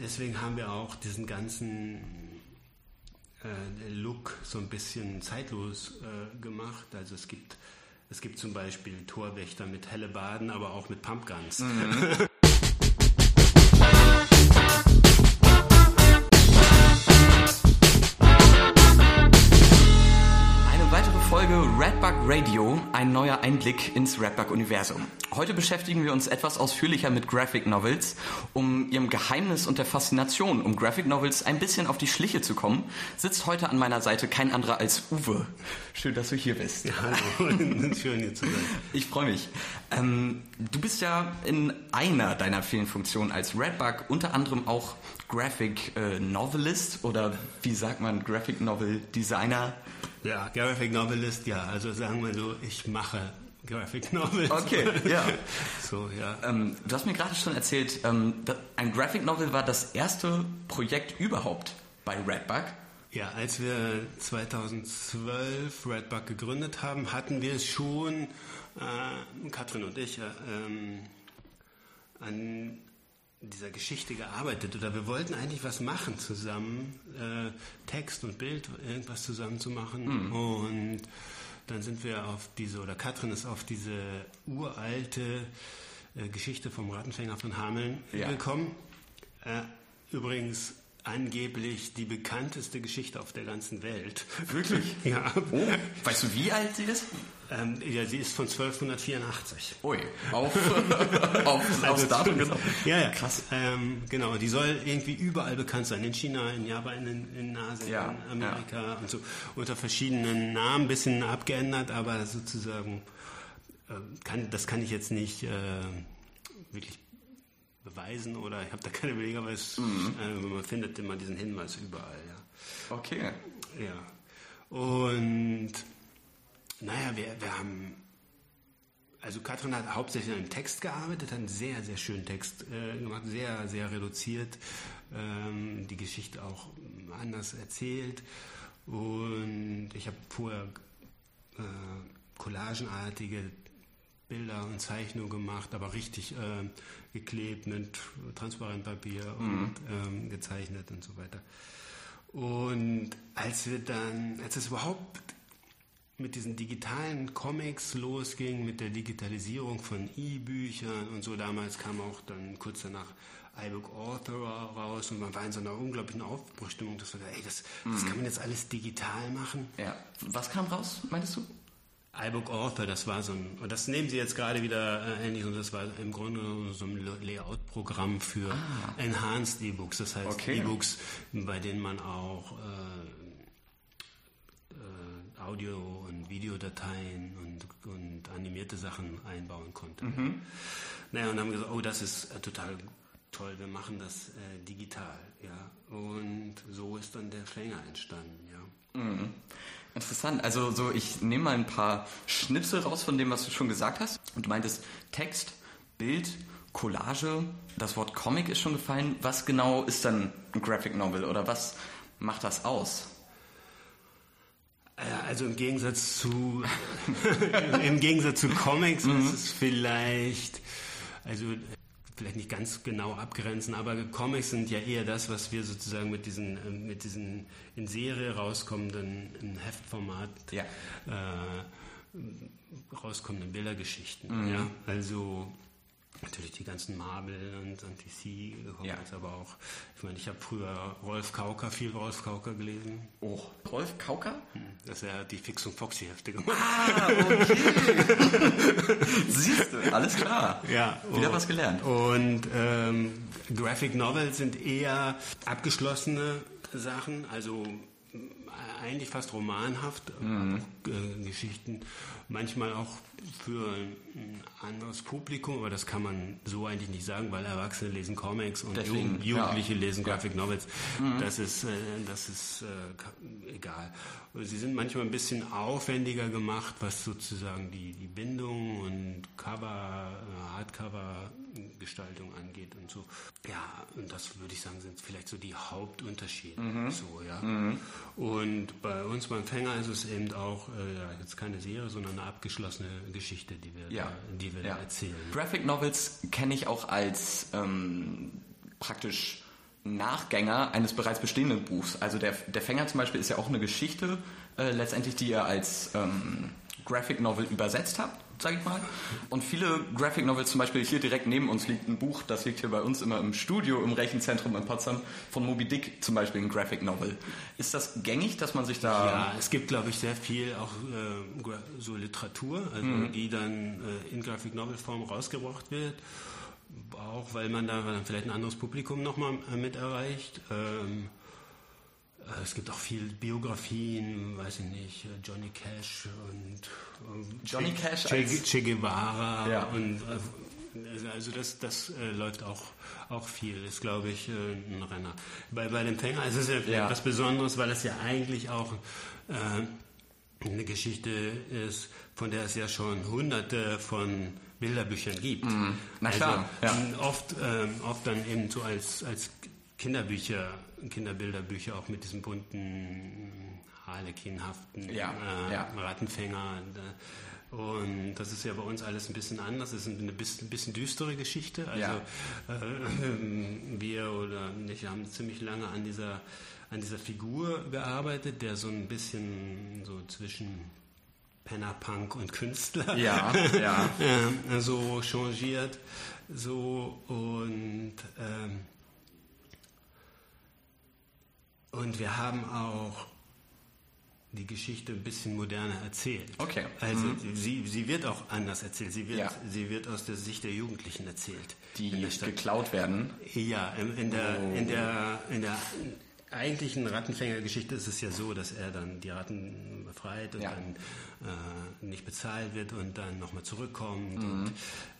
deswegen haben wir auch diesen ganzen äh, Look so ein bisschen zeitlos äh, gemacht. Also es gibt, es gibt zum Beispiel Torwächter mit Hellebaden, aber auch mit Pumpguns. Mhm. Radio, ein neuer Einblick ins Redbug-Universum. Heute beschäftigen wir uns etwas ausführlicher mit Graphic Novels. Um ihrem Geheimnis und der Faszination um Graphic Novels ein bisschen auf die Schliche zu kommen, sitzt heute an meiner Seite kein anderer als Uwe. Schön, dass du hier bist. Ja, hallo, schön hier zu sein. Ich freue mich. Ähm, du bist ja in einer deiner vielen Funktionen als Redbug unter anderem auch Graphic äh, Novelist oder wie sagt man, Graphic Novel Designer? Ja, Graphic Novelist, ja. Also sagen wir so, ich mache Graphic Novels. Okay, ja. so, ja. Ähm, du hast mir gerade schon erzählt, ähm, ein Graphic Novel war das erste Projekt überhaupt bei Redbug. Ja, als wir 2012 Redbug gegründet haben, hatten wir es schon, äh, Katrin und ich, äh, ähm, an dieser Geschichte gearbeitet oder wir wollten eigentlich was machen zusammen, äh, Text und Bild, irgendwas zusammen zu machen mhm. und dann sind wir auf diese, oder Katrin ist auf diese uralte äh, Geschichte vom Rattenfänger von Hameln ja. gekommen. Äh, übrigens angeblich die bekannteste Geschichte auf der ganzen Welt. Wirklich? ja. Oh, weißt du, wie alt sie ist? Ähm, ja, sie ist von 1284. Ui, auf, auf, also, Datum genau. Ja, ja. Krass. Ähm, genau, die soll irgendwie überall bekannt sein. In China, in Japan, in, in Asien, ja, in Amerika ja. und so. Unter verschiedenen Namen, ein bisschen abgeändert, aber sozusagen, äh, kann, das kann ich jetzt nicht äh, wirklich beweisen oder ich habe da keine Belege, aber es, mhm. äh, man findet immer diesen Hinweis überall. Ja. Okay. Ja. Und naja, wir, wir haben, also Katrin hat hauptsächlich an einem Text gearbeitet, hat einen sehr, sehr schönen Text äh, gemacht, sehr, sehr reduziert, ähm, die Geschichte auch anders erzählt. Und ich habe vorher äh, collagenartige Bilder und Zeichnungen gemacht, aber richtig äh, geklebt mit Transparentpapier mhm. und ähm, gezeichnet und so weiter. Und als wir dann, als es überhaupt mit diesen digitalen Comics losging, mit der Digitalisierung von E-Büchern und so. Damals kam auch dann kurz danach iBook Author raus und man war in so einer unglaublichen Aufbruchstimmung, dass man ey, das, das mhm. kann man jetzt alles digital machen. Ja. Was kam raus, meintest du? iBook Author, das war so ein, und das nehmen sie jetzt gerade wieder äh, ähnlich, und das war im Grunde so ein Layout-Programm für ah. Enhanced E-Books, das heißt okay. E-Books, bei denen man auch äh, äh, Audio- und Videodateien und, und animierte Sachen einbauen konnte. Mhm. Naja, und dann haben wir gesagt, oh, das ist äh, total toll, wir machen das äh, digital, ja. Und so ist dann der Fänger entstanden, ja. Mhm. Interessant. Also so, ich nehme mal ein paar Schnipsel raus von dem, was du schon gesagt hast. Und du meintest Text, Bild, Collage. Das Wort Comic ist schon gefallen. Was genau ist dann ein Graphic Novel oder was macht das aus? Also im Gegensatz zu im Gegensatz zu Comics mhm. ist es vielleicht also vielleicht nicht ganz genau abgrenzen, aber Comics sind ja eher das, was wir sozusagen mit diesen, äh, mit diesen in Serie rauskommenden, in Heftformat ja. äh, rauskommenden Bildergeschichten. Mhm. Ja? Also Natürlich die ganzen Marvel und, und DC Comics, ja. aber auch, ich meine, ich habe früher Rolf Kauker, viel Rolf Kauker gelesen. Oh, Rolf Kauker? Hm, das er die Fix und Foxy Hefte gemacht. Ah, okay. Siehst du, alles klar. Ja. Wieder und, was gelernt. Und ähm, Graphic Novels sind eher abgeschlossene Sachen, also eigentlich fast romanhaft, mhm. äh, Geschichten, manchmal auch für ein anderes Publikum, aber das kann man so eigentlich nicht sagen, weil Erwachsene lesen Comics und Deswegen, Jugendliche ja. lesen Graphic Novels. Mhm. Das ist, äh, das ist äh, egal. Sie sind manchmal ein bisschen aufwendiger gemacht, was sozusagen die, die Bindung und Cover, äh, Hardcover-Gestaltung angeht und so. Ja, und das würde ich sagen, sind vielleicht so die Hauptunterschiede. Mhm. So, ja. Mhm. Und bei uns beim Fänger ist es eben auch äh, jetzt keine Serie, sondern eine abgeschlossene Geschichte, die wir, ja. da, die wir ja. erzählen. Graphic Novels kenne ich auch als ähm, praktisch Nachgänger eines bereits bestehenden Buchs. Also der, der Fänger zum Beispiel ist ja auch eine Geschichte, äh, letztendlich, die ihr als ähm, Graphic Novel übersetzt habt, sage ich mal. Und viele Graphic Novels, zum Beispiel hier direkt neben uns liegt ein Buch, das liegt hier bei uns immer im Studio im Rechenzentrum in Potsdam, von Moby Dick zum Beispiel, ein Graphic Novel. Ist das gängig, dass man sich da... Ja, es gibt, glaube ich, sehr viel auch äh, so Literatur, also mhm. die dann äh, in Graphic Novel Form rausgebracht wird auch weil man da vielleicht ein anderes Publikum nochmal äh, mit erreicht. Ähm, äh, es gibt auch viel Biografien, weiß ich nicht, äh, Johnny Cash und Johnny Cash che, che Guevara ja. und also das, das äh, läuft auch, auch viel, ist glaube ich äh, ein Renner. Bei, bei dem Fänger ist es ja, ja etwas Besonderes, weil es ja eigentlich auch äh, eine Geschichte ist, von der es ja schon hunderte von Bilderbüchern gibt. Mm, na klar. Also, ja. Oft, ähm, oft dann eben so als, als Kinderbücher, Kinderbilderbücher auch mit diesem bunten, harlekinhaften ja, äh, ja. Rattenfänger. Und das ist ja bei uns alles ein bisschen anders. Es ist eine bisschen, bisschen düstere Geschichte. Also ja. äh, wir oder ich haben ziemlich lange an dieser, an dieser Figur gearbeitet, der so ein bisschen so zwischen Penner, Punk und Künstler ja, ja. so changiert. So und ähm, und wir haben auch die Geschichte ein bisschen moderner erzählt. Okay. Also mhm. sie, sie wird auch anders erzählt. Sie wird, ja. sie wird aus der Sicht der Jugendlichen erzählt. Die geklaut werden. Ja, in, in der, oh. in der, in der eigentlichen Rattenfängergeschichte ist es ja so, dass er dann die Ratten befreit und ja. dann äh, nicht bezahlt wird und dann nochmal zurückkommt mhm. und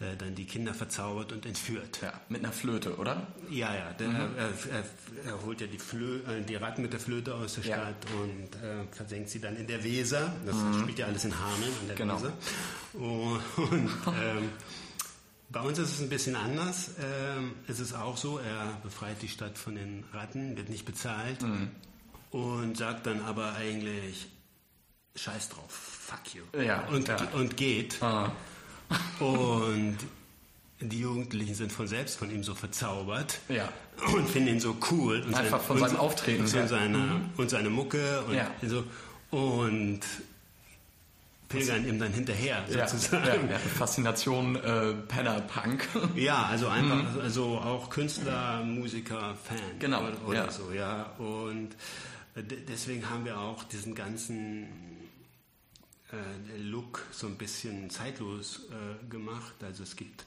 äh, dann die Kinder verzaubert und entführt. Ja, mit einer Flöte, oder? Ja, ja. Der, mhm. er, er, er, holt ja die, Flö äh, die Ratten mit der Flöte aus der Stadt ja. und äh, versenkt sie dann in der Weser. Das mhm. spielt ja alles in Hameln, in der genau. Weser. Und, und ähm, bei uns ist es ein bisschen anders. Ähm, es ist auch so, er befreit die Stadt von den Ratten, wird nicht bezahlt mhm. und sagt dann aber eigentlich, scheiß drauf, fuck you. Ja, und, ja. und geht. Ah. Und die Jugendlichen sind von selbst von ihm so verzaubert ja. und finden ihn so cool. Und Einfach sein, von seinem Auftreten. Und, seine, mhm. und seine Mucke und ja. so. Und pilgern ihm dann hinterher sozusagen. Ja, ja, Faszination äh, Penner Punk. Ja, also einfach, mhm. also auch Künstler, Musiker, Fan. Genau. Oder, oder ja. so, ja. Und äh, deswegen haben wir auch diesen ganzen äh, Look so ein bisschen zeitlos äh, gemacht. Also es gibt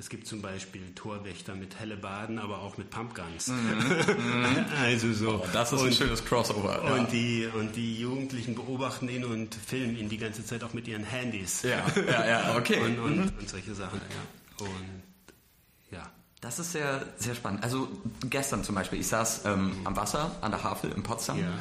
es gibt zum Beispiel Torwächter mit Hellebaden, aber auch mit Pumpguns. Mhm. also so. Oh, das ist und, ein schönes Crossover. Ja. Und, die, und die Jugendlichen beobachten ihn und filmen ihn die ganze Zeit auch mit ihren Handys. Ja, ja, ja, okay. und, und, mhm. und solche Sachen. Ja. Und ja. Das ist sehr, sehr spannend. Also gestern zum Beispiel, ich saß ähm, am Wasser an der Havel in Potsdam ja.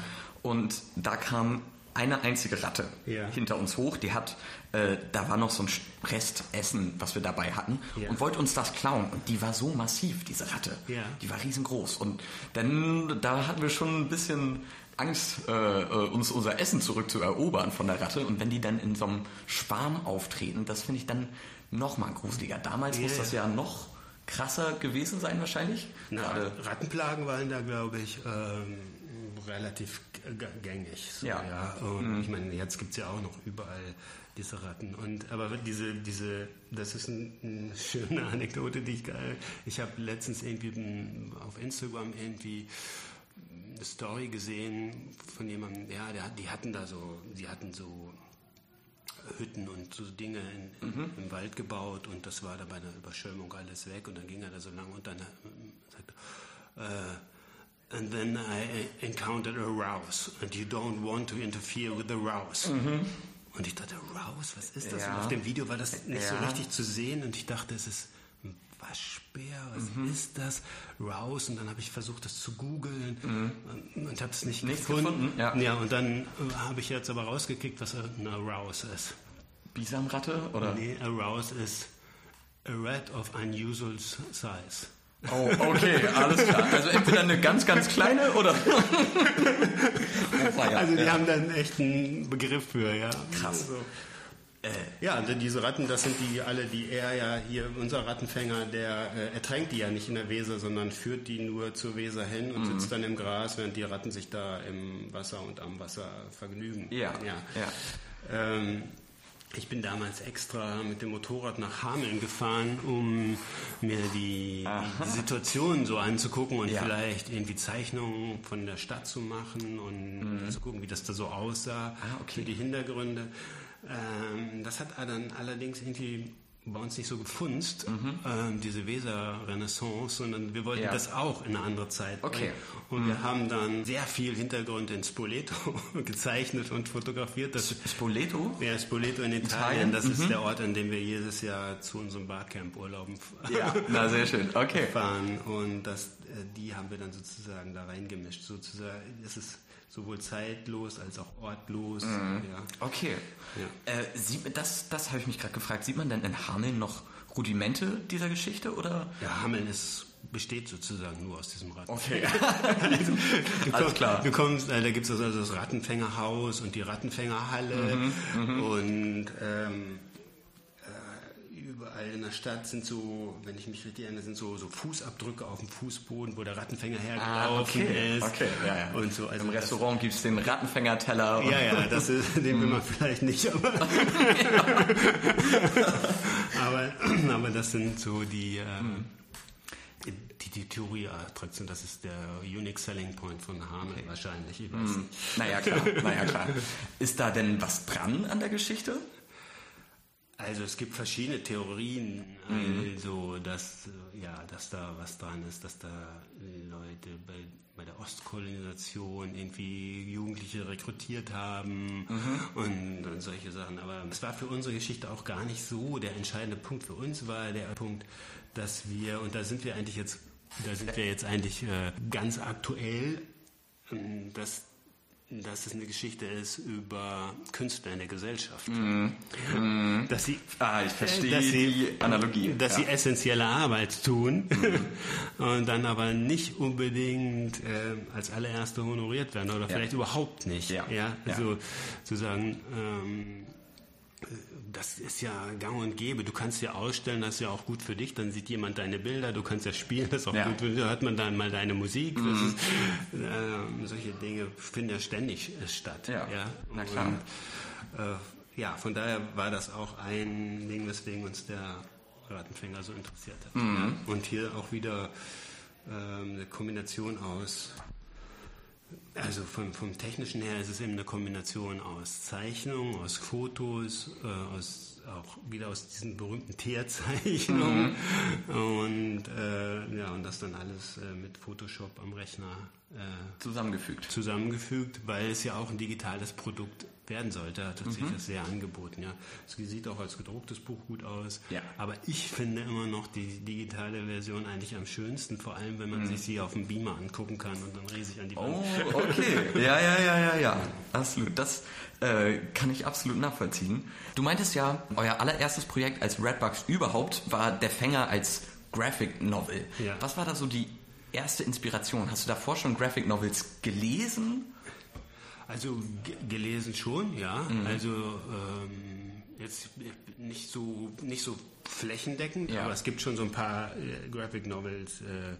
und da kam eine einzige Ratte ja. hinter uns hoch. Die hat, äh, da war noch so ein Restessen, was wir dabei hatten, ja. und wollte uns das klauen. Und die war so massiv, diese Ratte. Ja. Die war riesengroß. Und dann, da hatten wir schon ein bisschen Angst, äh, äh, uns unser Essen zurückzuerobern von der Ratte. Und wenn die dann in so einem Schwarm auftreten, das finde ich dann noch mal gruseliger. Damals muss das ja noch krasser gewesen sein wahrscheinlich. Na, Rattenplagen waren da, glaube ich, ähm, relativ gängig. So, ja. ja. Und mhm. ich meine, jetzt gibt es ja auch noch überall diese Ratten. Und aber diese, diese, das ist ein, eine schöne Anekdote, die ich geil. Ich habe letztens irgendwie auf Instagram irgendwie eine Story gesehen von jemandem, ja, der, die hatten da so, die hatten so Hütten und so Dinge in, mhm. im Wald gebaut und das war da bei einer Überschwemmung alles weg und dann ging er da so lang und dann äh, äh, and then I encountered a rouse and you don't want to interfere with the rouse. Mhm. Und ich dachte, Rouse, was ist das? Ja. Und auf dem Video war das nicht ja. so richtig zu sehen und ich dachte, es ist ein Waschbär, was mhm. ist das? Rouse und dann habe ich versucht, das zu googeln mhm. und habe es nicht Nichts gefunden. gefunden. Ja. ja, und dann äh, habe ich jetzt aber rausgekickt, was eine Rouse ist. Bisamratte? Oder? Nee, a Rouse ist a rat of unusual size. Oh, okay, alles klar. Also entweder eine ganz, ganz kleine oder. oh, ja, also die ja. haben dann echt einen Begriff für, ja. Krass. So. Äh. Ja, also diese Ratten, das sind die alle, die er ja hier, unser Rattenfänger, der äh, ertränkt die ja nicht in der Weser, sondern führt die nur zur Weser hin und mhm. sitzt dann im Gras, während die Ratten sich da im Wasser und am Wasser vergnügen. Ja. ja. ja. Ähm, ich bin damals extra mit dem Motorrad nach Hameln gefahren, um mir die, die Situation so anzugucken und ja. vielleicht irgendwie Zeichnungen von der Stadt zu machen und mhm. zu gucken, wie das da so aussah, ah, okay. für die Hintergründe. Ähm, das hat dann allerdings irgendwie bei uns nicht so gefunzt, mhm. ähm, diese Weser-Renaissance, sondern wir wollten ja. das auch in eine andere Zeit. Okay. Und mhm. wir haben dann sehr viel Hintergrund in Spoleto gezeichnet und fotografiert. Das, Spoleto? Ja, Spoleto in Italien. Italien? Das mhm. ist der Ort, an dem wir jedes Jahr zu unserem Barcamp urlauben ja. Na, sehr schön. Okay. fahren. Und das, äh, die haben wir dann sozusagen da reingemischt. Sozusagen, es ist sowohl zeitlos als auch ortlos. Mhm. Ja. Okay. Ja. Äh, sieht, das das habe ich mich gerade gefragt. Sieht man denn in Hameln noch Rudimente dieser Geschichte? Oder? Ja, Hameln ist besteht sozusagen nur aus diesem Rad. Okay. also, du Alles klar. Du kommst, äh, da gibt es also das Rattenfängerhaus und die Rattenfängerhalle mhm, mhm. und ähm, überall in der Stadt sind so, wenn ich mich richtig erinnere, sind so, so Fußabdrücke auf dem Fußboden, wo der Rattenfänger hergelaufen ah, okay. ist. Okay, ja, ja. Und so, also Im Restaurant gibt es den Rattenfängerteller. Ja, ja, das ist, den will man vielleicht nicht, aber, aber, aber das sind so die, äh, mhm. die, die Theorie-Attraktion, das ist der Unique Selling Point von Hamel okay. wahrscheinlich. Ich weiß mhm. Naja, klar, naja, klar. Ist da denn was dran an der Geschichte? Also es gibt verschiedene Theorien, mhm. also dass, ja, dass da was dran ist, dass da Leute bei, bei der Ostkolonisation irgendwie Jugendliche rekrutiert haben mhm. und, und, solche Sachen. Aber es war für unsere Geschichte auch gar nicht so der entscheidende Punkt. Für uns war der Punkt, dass wir, und da sind wir eigentlich jetzt, da sind wir jetzt eigentlich äh, ganz aktuell, dass dass es eine Geschichte ist über Künstler in der Gesellschaft. Mm. Mm. Dass sie, ah, ich verstehe dass sie, die Analogie. Dass ja. sie essentielle Arbeit tun mm. und dann aber nicht unbedingt äh, als allererste honoriert werden oder ja. vielleicht überhaupt nicht. Ja, ja? Also sozusagen ähm, das ist ja gang und gäbe. Du kannst ja ausstellen, das ist ja auch gut für dich. Dann sieht jemand deine Bilder, du kannst ja spielen, das ist auch ja. gut. Da hört man dann mal deine Musik. Mhm. Ist, äh, solche Dinge finden ja ständig statt. Ja, ja? na klar. Und, äh, ja, von daher war das auch ein Ding, weswegen uns der Rattenfänger so interessiert hat. Mhm. Ja? Und hier auch wieder äh, eine Kombination aus also vom, vom Technischen her ist es eben eine Kombination aus Zeichnungen, aus Fotos, äh, aus, auch wieder aus diesen berühmten Teerzeichnungen mhm. und, äh, ja, und das dann alles äh, mit Photoshop am Rechner äh, zusammengefügt. Zusammengefügt, weil es ja auch ein digitales Produkt werden sollte, hat sich mhm. das sehr angeboten. Ja. Es sieht auch als gedrucktes Buch gut aus. Ja. Aber ich finde immer noch die digitale Version eigentlich am schönsten, vor allem wenn man mhm. sich sie auf dem Beamer angucken kann und dann riesig an die Wand. Oh, okay. ja, ja, ja, ja, ja. Absolut. Das äh, kann ich absolut nachvollziehen. Du meintest ja, euer allererstes Projekt als Redbugs überhaupt war der Fänger als Graphic Novel. Ja. Was war da so die erste Inspiration? Hast du davor schon Graphic Novels gelesen? Also gelesen schon, ja. Mhm. Also ähm, jetzt nicht so nicht so flächendeckend, ja. aber es gibt schon so ein paar äh, Graphic Novels, äh,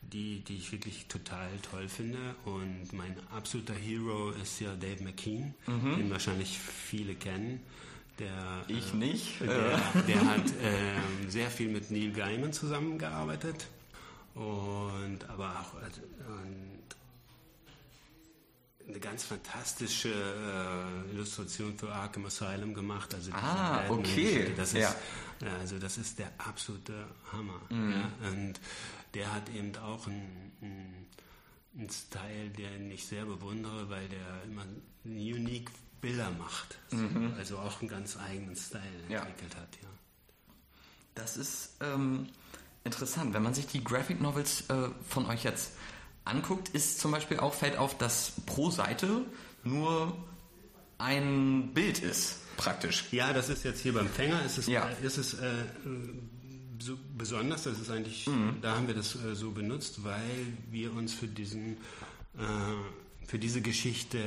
die, die ich wirklich total toll finde. Und mein absoluter Hero ist ja Dave McKean, mhm. den wahrscheinlich viele kennen. Der, ich äh, nicht. Der, der hat ähm, sehr viel mit Neil Gaiman zusammengearbeitet. Und aber auch also, eine ganz fantastische äh, Illustration für Arkham Asylum gemacht. Also ah, okay. Das ist, ja. Also das ist der absolute Hammer. Mhm. Ja? Und der hat eben auch einen, einen, einen Style, den ich sehr bewundere, weil der immer unique Bilder macht. Mhm. Also auch einen ganz eigenen Style ja. entwickelt hat. Ja. Das ist ähm, interessant, wenn man sich die Graphic Novels äh, von euch jetzt anguckt, ist zum Beispiel auch, fällt auf, dass pro Seite nur ein Bild ist, praktisch. Ja, das ist jetzt hier beim Fänger, ist es, ja. ist es äh, so besonders, das ist eigentlich, mhm. da haben wir das äh, so benutzt, weil wir uns für diesen äh, für diese Geschichte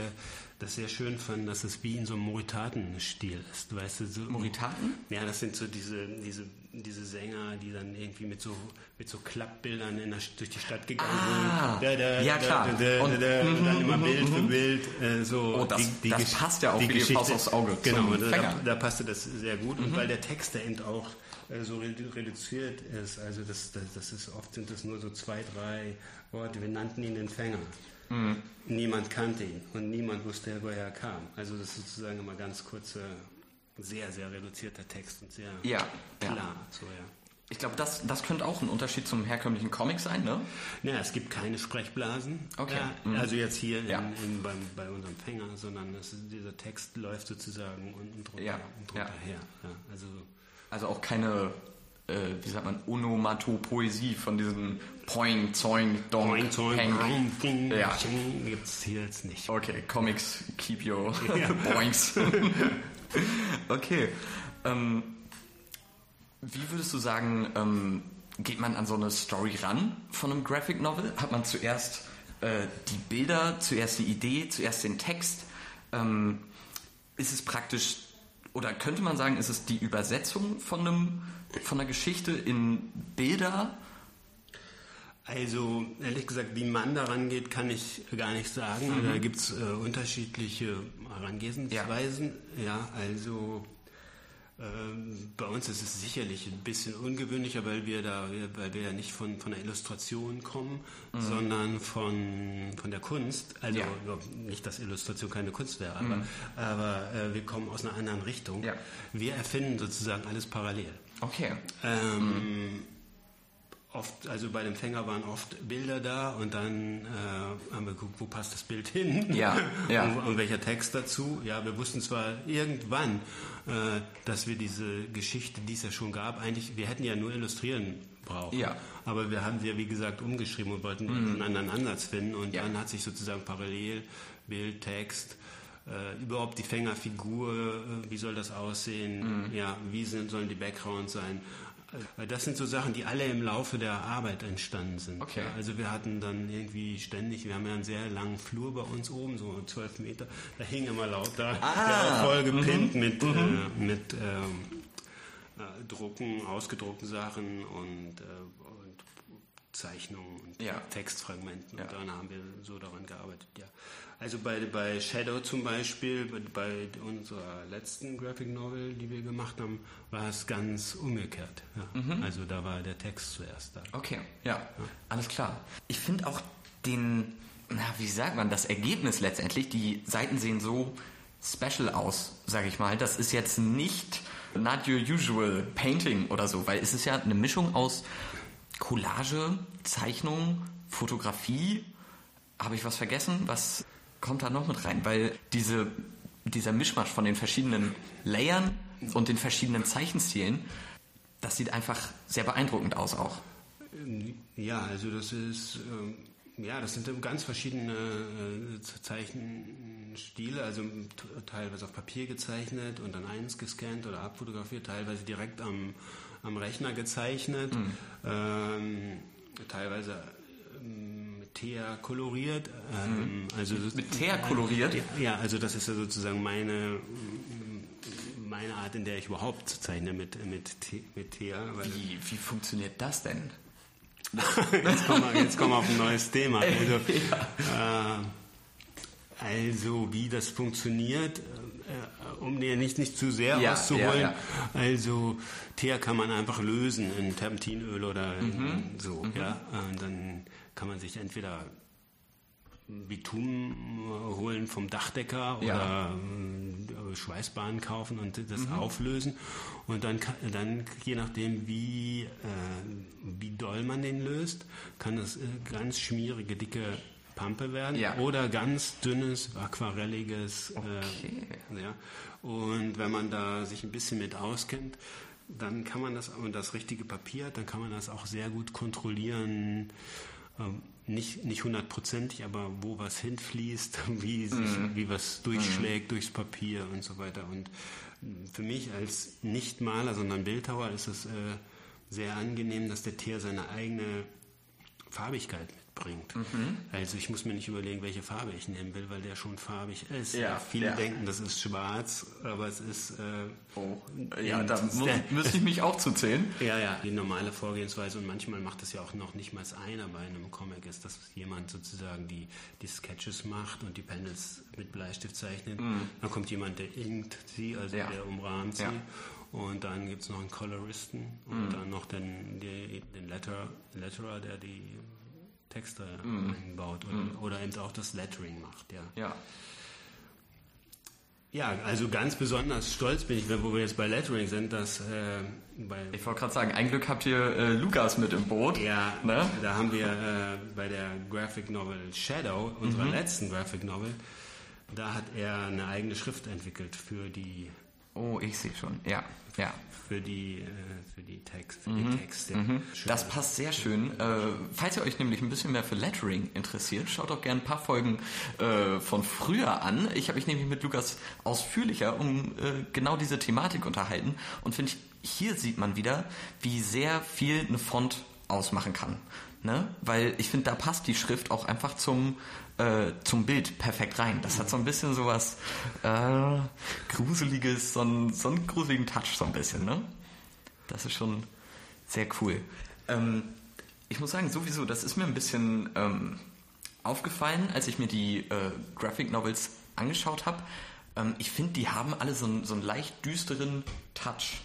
das sehr schön fand, dass es wie in so einem Moritaten-Stil ist. Weißt du, so, Moritaten? Ja, das sind so diese, diese, diese Sänger, die dann irgendwie mit so, mit so Klappbildern in der, durch die Stadt gegangen Ah, sind. Da, da, ja, klar. Da, Und- und dann immer Bild für Bild. Äh, so Oh, das- das Gesch- passt ja auch wie die Faust aufs Auge Genau, da, da passte das sehr gut. Und weil der Text da eben auch äh, so redu- reduziert ist, also das, das, das ist oft sind das nur so zwei, drei Worte. Wir nannten ihn den Fänger. Mhm. Niemand kannte ihn und niemand wusste, woher er kam. Also das ist sozusagen immer ganz kurzer, sehr, sehr reduzierter Text und sehr Ja, ja. klar. So, ja. Ich glaube, das, das könnte auch ein Unterschied zum herkömmlichen Comic sein, ne? Naja, es gibt keine Sprechblasen. Okay. Ja, Mhm. Also jetzt hier in, Ja. in, beim, bei unserem Fänger, sondern ist, dieser Text läuft sozusagen unten drunter, Ja, und drunter ja. her. Ja, also Also auch keine, äh, wie sagt man, Onomatopoesie von diesen Poing, Zoing, Dong, Boing, zoing, Peng. boing, ding, Ja. ching, gibt's hier jetzt nicht. Okay, Comics, keep your Boinks. okay. Ähm, wie würdest du sagen, ähm, geht man an so eine Story ran von einem Graphic Novel? Hat man zuerst äh, die Bilder, zuerst die Idee, zuerst den Text? Ähm, ist es praktisch, oder könnte man sagen, ist es die Übersetzung von, einem, von einer Geschichte in Bilder? Also ehrlich gesagt, wie man daran geht, kann ich gar nicht sagen. Mhm. Da gibt's äh, unterschiedliche Herangehensweisen. Ja, also ähm, bei uns ist es sicherlich ein bisschen ungewöhnlicher, weil wir da, weil wir ja nicht von, von der Illustration kommen, sondern von, von der Kunst. Also Ja. nicht, dass Illustration keine Kunst wäre, aber, aber äh, wir kommen aus einer anderen Richtung. Ja. Wir erfinden sozusagen alles parallel. Okay. Ähm, Oft, also bei dem Fänger waren oft Bilder da und dann äh, haben wir geguckt, wo passt das Bild hin Ja, ja. und, und welcher Text dazu. Ja, wir wussten zwar irgendwann, äh, dass wir diese Geschichte, die es ja schon gab, eigentlich, wir hätten ja nur illustrieren brauchen. Ja. Aber wir haben sie ja, wie gesagt, umgeschrieben und wollten einen anderen Ansatz finden und Ja. dann hat sich sozusagen parallel Bild, Text, äh, überhaupt die Fängerfigur, äh, wie soll das aussehen, ja, wie sind, sollen die Backgrounds sein. Äh, Das sind so Sachen, die alle im Laufe der Arbeit entstanden sind. Okay. Ja, also wir hatten dann irgendwie ständig, wir haben ja einen sehr langen Flur bei uns oben, so zwölf Meter, da hing immer lauter, Ah. voll gepinnt mit, äh, mit ähm, äh, Drucken, ausgedruckten Sachen und, äh, und Zeichnungen und Ja. Textfragmenten. Ja. Und dann haben wir so daran gearbeitet, ja. Also bei, bei Shadow zum Beispiel, bei, bei unserer letzten Graphic Novel, die wir gemacht haben, war es ganz umgekehrt. Ja. Mhm. Also da war der Text zuerst da. Okay, ja, alles klar. Ich finde auch den, na, wie sagt man, das Ergebnis letztendlich, die Seiten sehen so special aus, sage ich mal. Das ist jetzt nicht not your usual painting oder so, weil es ist ja eine Mischung aus Collage, Zeichnung, Fotografie. Habe ich was vergessen? Was kommt da noch mit rein? Weil diese, dieser Mischmasch von den verschiedenen Layern und den verschiedenen Zeichenstilen, das sieht einfach sehr beeindruckend aus auch. Ja, also das ist, ähm, ja, das sind ganz verschiedene äh, Zeichenstile, also teilweise auf Papier gezeichnet und dann eins gescannt oder abfotografiert, teilweise direkt am, am Rechner gezeichnet, ähm, teilweise ähm, mit Teer koloriert. Ähm, also das- Mit Teer koloriert? Ja, ja, also das ist ja sozusagen meine meine Art, in der ich überhaupt zeichne mit mit mit Teer, weil Wie, wie funktioniert das denn? jetzt kommen wir, jetzt kommen wir auf ein neues Thema. Also, äh, also wie das funktioniert, um dir nicht, nicht zu sehr Ja, auszuholen. ja, Also Teer kann man einfach lösen in Terpentinöl oder Mhm. so. Ja? Und dann kann man sich entweder Bitumen holen vom Dachdecker Ja. oder äh, Schweißbahnen kaufen und das auflösen. Und dann, dann je nachdem, wie, äh, wie doll man den löst, kann das äh, ganz schmierige, dicke Pampe werden Ja. oder ganz dünnes, aquarelliges. Okay. Äh, ja. Und wenn man da sich ein bisschen mit auskennt, dann kann man das, und das richtige Papier hat, dann kann man das auch sehr gut kontrollieren. Ähm, nicht, nicht hundertprozentig, aber wo was hinfließt, wie, sich, wie was durchschlägt durchs Papier und so weiter. Und mm, für mich als Nicht-Maler, sondern Bildhauer ist es äh, sehr angenehm, dass der Tier seine eigene Farbigkeit bringt. Also ich muss mir nicht überlegen, welche Farbe ich nehmen will, weil der schon farbig ist. Ja, Viele ja. denken, das ist schwarz, aber es ist... Äh, Oh, ja, da das mu müsste ich mich auch zuzählen. Ja, ja, die normale Vorgehensweise und manchmal macht es ja auch noch nicht mal einer bei einem Comic ist, dass jemand sozusagen die, die Sketches macht und die Panels mit Bleistift zeichnet. Dann kommt jemand, der inkt sie, also Mhm. Ja. der umrahmt sie. Ja. Und dann gibt es noch einen Coloristen und dann noch den, den Letter, Letterer, der die Texte einbaut oder, oder eben auch das Lettering macht, ja. Ja. Ja, also ganz besonders stolz bin ich, wo wir jetzt bei Lettering sind, dass äh, bei Ich wollte gerade sagen, ein Glück habt ihr äh, Lukas mit im Boot. Ja, Ne? da haben wir äh, bei der Graphic Novel Shadow, unserer letzten Graphic Novel, da hat er eine eigene Schrift entwickelt für die Oh, ich sehe schon. Ja, ja. Für die äh, für die Text, für die Texte. Schön. Das passt sehr schön. Äh, falls ihr euch nämlich ein bisschen mehr für Lettering interessiert, schaut doch gerne ein paar Folgen äh, von früher an. Ich habe mich nämlich mit Lukas ausführlicher um äh, genau diese Thematik unterhalten und finde, hier sieht man wieder, wie sehr viel eine Font ausmachen kann. Ne? Weil ich finde, da passt die Schrift auch einfach zum, äh, zum Bild perfekt rein. Das hat so ein bisschen sowas äh, Gruseliges, so einen, so einen gruseligen Touch so ein bisschen. Ne? Das ist schon sehr cool. Ähm, ich muss sagen, sowieso, das ist mir ein bisschen ähm, aufgefallen, als ich mir die äh, Graphic Novels angeschaut habe. Ähm, ich finde, die haben alle so, einen- so einen leicht düsteren Touch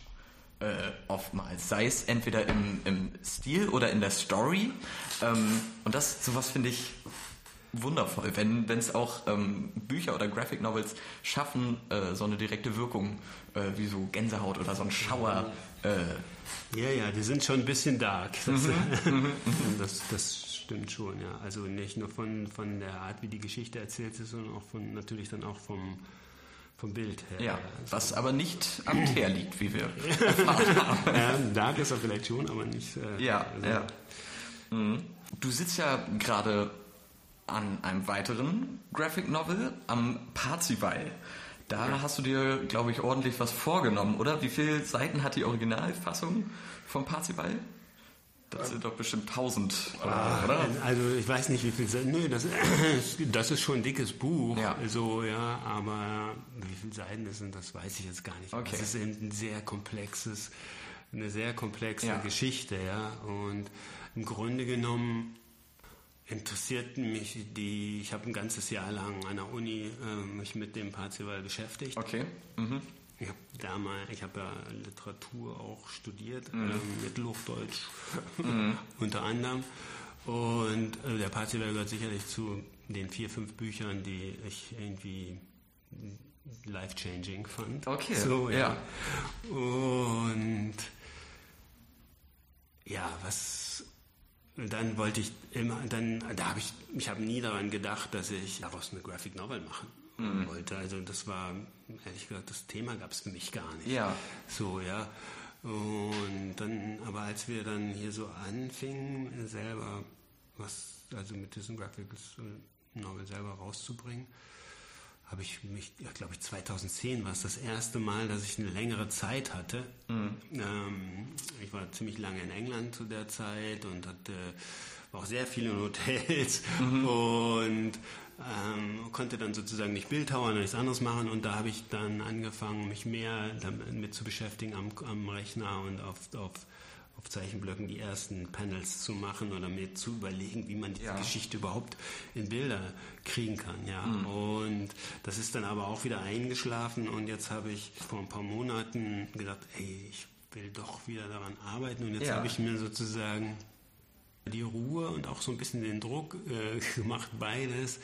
äh, oftmals. Sei es entweder im, im Stil oder in der Story. Ähm, und das, sowas finde ich wundervoll, wenn es auch ähm, Bücher oder Graphic Novels schaffen, äh, so eine direkte Wirkung, äh, wie so Gänsehaut oder so ein Schauer. Äh, Ja, ja, die sind schon ein bisschen dark. Das, das, das stimmt schon, ja. Also nicht nur von, von der Art, wie die Geschichte erzählt ist, sondern auch von natürlich dann auch vom, vom Bild her. ja, was aber nicht am Teer liegt, wie wir. ja, dark ist er vielleicht schon, aber nicht. Äh, Ja, also, ja. Mhm. Du sitzt ja gerade an einem weiteren Graphic Novel, am Parzival. Da hast du dir, glaube ich, ordentlich was vorgenommen, oder? Wie viele Seiten hat die Originalfassung vom Parzival? Das sind doch bestimmt 1000, Ah, oder? Also ich weiß nicht, wie viel Seiten. Nö, das, das ist schon ein dickes Buch. Ja. So, ja, aber wie viele Seiten das sind, das weiß ich jetzt gar nicht. Okay. Es ist eben ein sehr komplexes, eine sehr komplexe Ja. Geschichte, ja. Und im Grunde genommen interessierten mich die, ich habe ein ganzes Jahr lang an der Uni äh, mich mit dem Parzival beschäftigt. Okay. Mhm. Ich habe damals, ich habe ja Literatur auch studiert, Mhm. ähm, Mittelhochdeutsch unter anderem. Und äh, der Parzival gehört sicherlich zu den vier, fünf Büchern, die ich irgendwie life-changing fand. Okay, So, ja. ja. Und ja, was dann wollte ich immer, dann, da habe ich, ich habe nie daran gedacht, dass ich daraus eine Graphic Novel machen Mhm. wollte. Also das war, ehrlich gesagt, das Thema gab es für mich gar nicht. Ja. So, ja. Und dann, aber als wir dann hier so anfingen, selber was, also mit diesem Graphic Novel selber rauszubringen, habe ich mich, ja, glaube ich, 2010 war es das erste Mal, dass ich eine längere Zeit hatte. Ähm, ich war ziemlich lange in England zu der Zeit und hatte, war auch sehr viel in Hotels und ähm, konnte dann sozusagen nicht Bildhauern oder nichts anderes machen und da habe ich dann angefangen, mich mehr damit zu beschäftigen am, am Rechner und auf, auf, auf Zeichenblöcken die ersten Panels zu machen oder mir zu überlegen, wie man diese Ja. Geschichte überhaupt in Bilder kriegen kann. Ja. Und das ist dann aber auch wieder eingeschlafen und jetzt habe ich vor ein paar Monaten gedacht, ey, ich will doch wieder daran arbeiten und jetzt Ja. habe ich mir sozusagen die Ruhe und auch so ein bisschen den Druck äh, gemacht, beides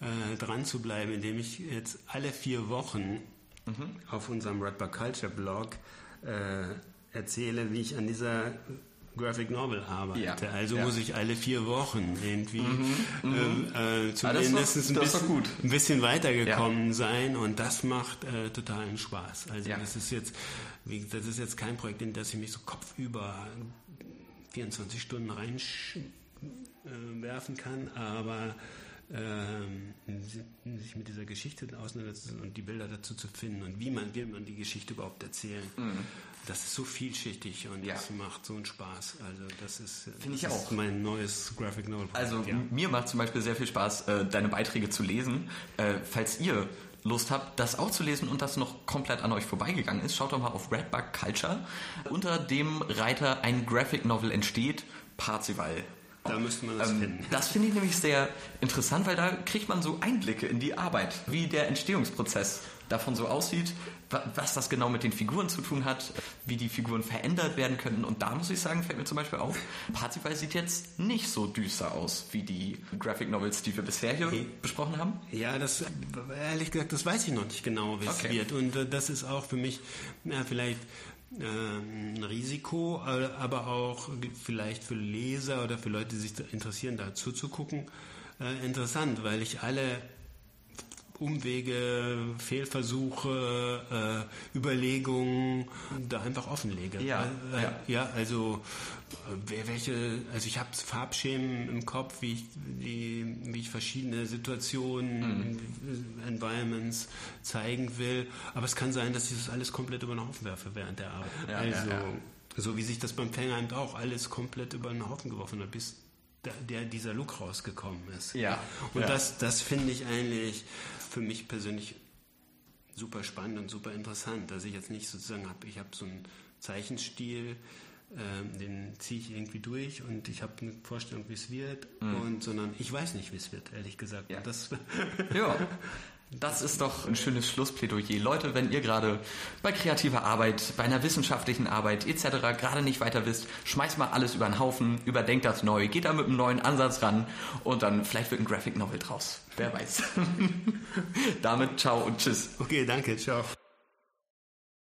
äh, dran zu bleiben, indem ich jetzt alle vier Wochen auf unserem Redbar Culture Blog äh, erzähle, wie ich an dieser Graphic Novel arbeite. Ja, Also ja. muss ich alle vier Wochen irgendwie ähm, äh, zumindest doch- ein, bisschen, gut. ein bisschen weitergekommen sein und das macht äh, totalen Spaß. Also Ja. das ist jetzt, wie, das ist jetzt kein Projekt, in das ich mich so kopfüber 24 Stunden reinwerfen kann, aber ähm, sich mit dieser Geschichte auseinanderzusetzen und die Bilder dazu zu finden und wie man, wie man die Geschichte überhaupt erzählen. Mhm. Das ist so vielschichtig und ja. das macht so einen Spaß. Also das ist, Finde ich auch. mein neues Graphic Novel. Also ja. mir macht zum Beispiel sehr viel Spaß, äh, deine Beiträge zu lesen. Äh, falls ihr Lust habt, das auch zu lesen und das noch komplett an euch vorbeigegangen ist, schaut doch mal auf Redbug Culture. Unter dem Reiter ein Graphic Novel entsteht, Parzival da müsste man das ähm, finden. Das finde ich nämlich sehr interessant, weil da kriegt man so Einblicke in die Arbeit, wie der Entstehungsprozess davon so aussieht, was das genau mit den Figuren zu tun hat, wie die Figuren verändert werden können. Und da muss ich sagen, fällt mir zum Beispiel auf, Parzifal sieht jetzt nicht so düster aus wie die Graphic Novels, die wir bisher hier okay. besprochen haben. Ja, das ehrlich gesagt, das weiß ich noch nicht genau, wie es okay. wird. Und äh, das ist auch für mich ja, vielleicht ähm, ein Risiko, äh, aber auch vielleicht für Leser oder für Leute, die sich interessieren, da zuzugucken, äh, interessant, weil ich alle Umwege, Fehlversuche, äh, Überlegungen da einfach offenlege. Ja, äh, ja. ja also äh, welche, also ich habe Farbschemen im Kopf, wie ich, wie, wie ich verschiedene Situationen, mhm. Environments zeigen will. Aber es kann sein, dass ich das alles komplett über den Haufen werfe während der Arbeit. Ja, also ja, so wie sich das beim Fänger auch alles komplett über den Haufen geworfen hat, bis der, dieser Look rausgekommen ist. Ja. Und das, das finde ich eigentlich für mich persönlich super spannend und super interessant, dass ich jetzt nicht sozusagen habe, ich habe so einen Zeichenstil, äh, den ziehe ich irgendwie durch und ich habe eine Vorstellung, wie es wird, mhm. und, sondern ich weiß nicht, wie es wird, ehrlich gesagt. Ja. Das ja. Das ist doch ein schönes Schlussplädoyer. Leute, wenn ihr gerade bei kreativer Arbeit, bei einer wissenschaftlichen Arbeit etc. gerade nicht weiter wisst, schmeißt mal alles über den Haufen, überdenkt das neu, geht da mit einem neuen Ansatz ran und dann vielleicht wird ein Graphic Novel draus. Wer weiß. Damit ciao und tschüss. Okay, danke, ciao.